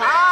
Hi.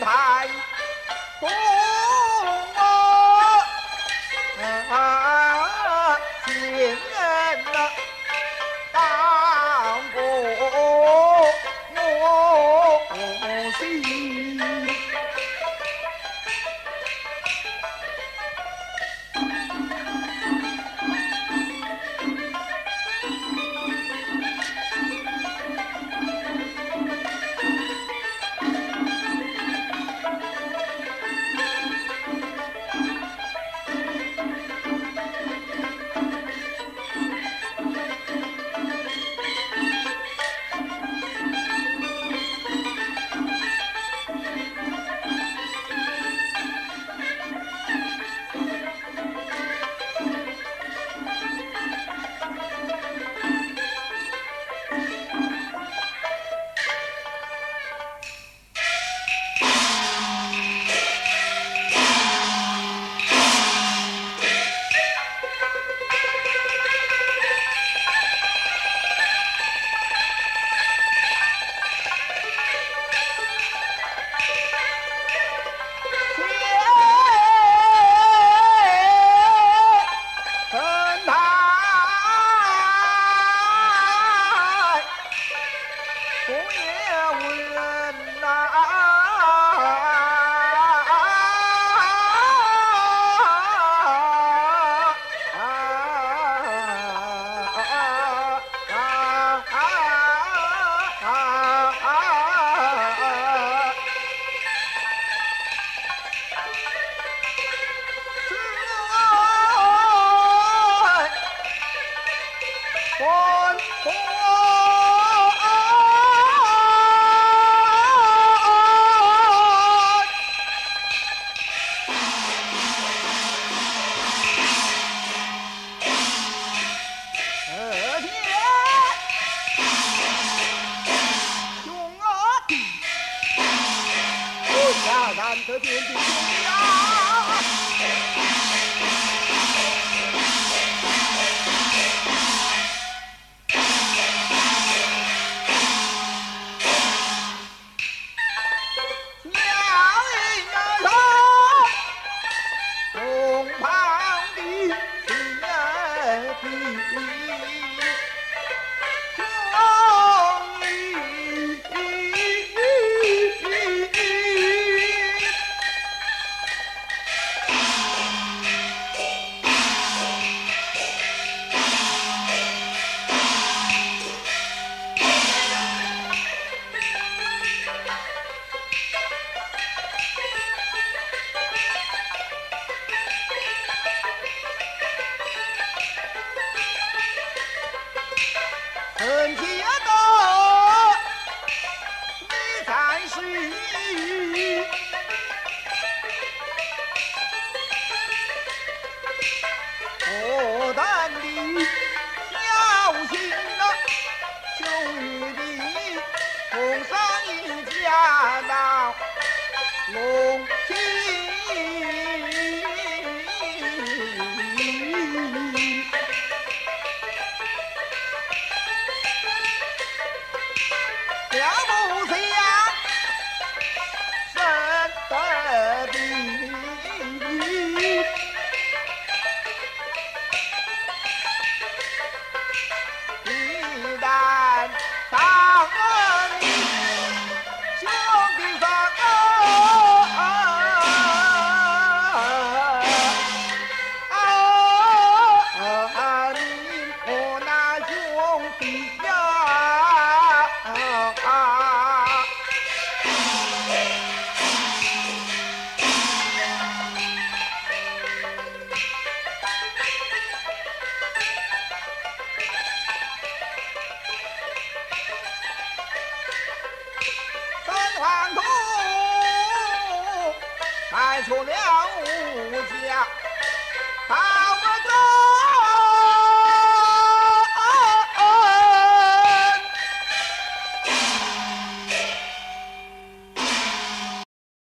太公啊，亲人呐，当国无私。难得别人比你 ayudo. 出了吴江，把我招。